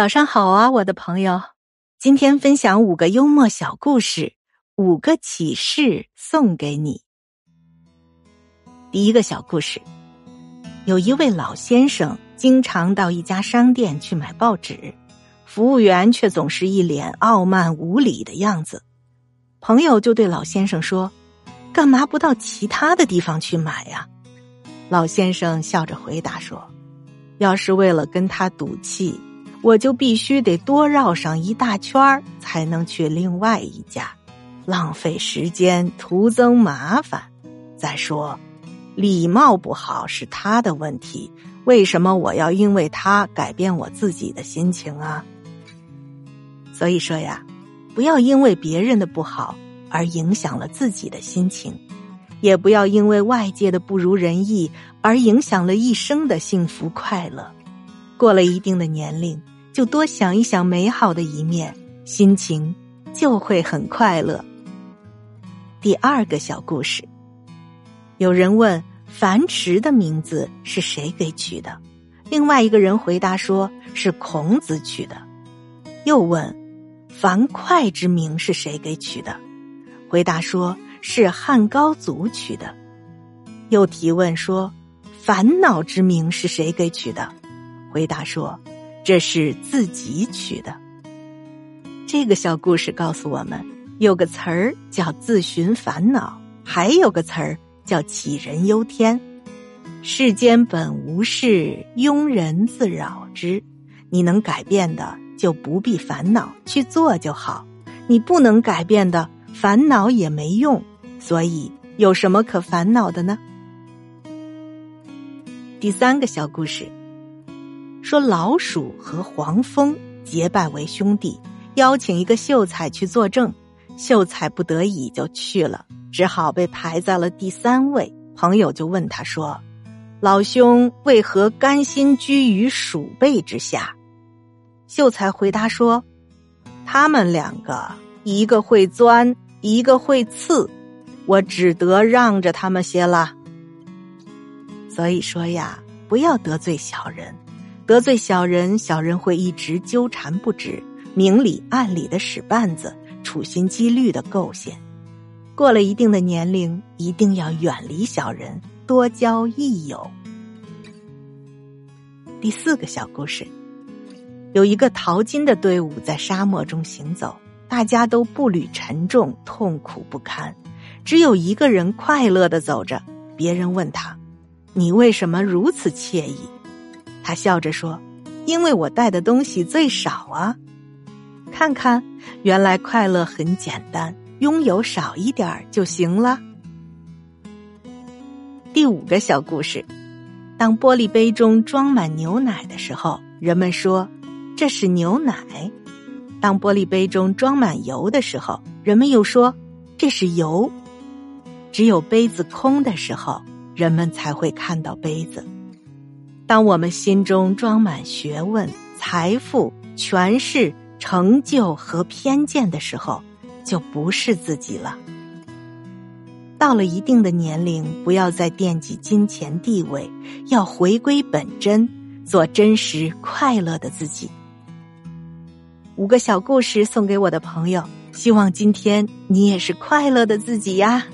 早上好啊，我的朋友！今天分享五个幽默小故事，五个启示送给你。第一个小故事：有一位老先生经常到一家商店去买报纸，服务员却总是一脸傲慢无礼的样子。朋友就对老先生说：“干嘛不到其他的地方去买呀？”老先生笑着回答说：“要是为了跟他赌气。”我就必须得多绕上一大圈，才能去另外一家，浪费时间，徒增麻烦。再说，礼貌不好是他的问题，为什么我要因为他改变我自己的心情啊？所以说呀，不要因为别人的不好而影响了自己的心情，也不要因为外界的不如人意而影响了一生的幸福快乐。过了一定的年龄。就多想一想美好的一面，心情就会很快乐。第二个小故事，有人问樊迟的名字是谁给取的，另外一个人回答说是孔子取的。又问樊哙之名是谁给取的，回答说是汉高祖取的。又提问说烦恼之名是谁给取的，回答说。这是自己取的。这个小故事告诉我们，有个词儿叫自寻烦恼，还有个词儿叫杞人忧天。世间本无事，庸人自扰之。你能改变的，就不必烦恼，去做就好；你不能改变的，烦恼也没用。所以，有什么可烦恼的呢？第三个小故事。说老鼠和黄蜂结拜为兄弟，邀请一个秀才去作证。秀才不得已就去了，只好被排在了第三位。朋友就问他说：“老兄为何甘心居于鼠辈之下？”秀才回答说：“他们两个，一个会钻，一个会刺，我只得让着他们些了。”所以说呀，不要得罪小人。得罪小人，小人会一直纠缠不止，明里暗里的使绊子，处心积虑的构陷。过了一定的年龄，一定要远离小人，多交益友。第四个小故事，有一个淘金的队伍在沙漠中行走，大家都步履沉重，痛苦不堪，只有一个人快乐的走着。别人问他：“你为什么如此惬意？”他笑着说：“因为我带的东西最少啊，看看，原来快乐很简单，拥有少一点儿就行了。”第五个小故事：当玻璃杯中装满牛奶的时候，人们说这是牛奶；当玻璃杯中装满油的时候，人们又说这是油。只有杯子空的时候，人们才会看到杯子。当我们心中装满学问、财富、权势、成就和偏见的时候，就不是自己了。到了一定的年龄，不要再惦记金钱地位，要回归本真，做真实快乐的自己。五个小故事送给我的朋友，希望今天你也是快乐的自己呀。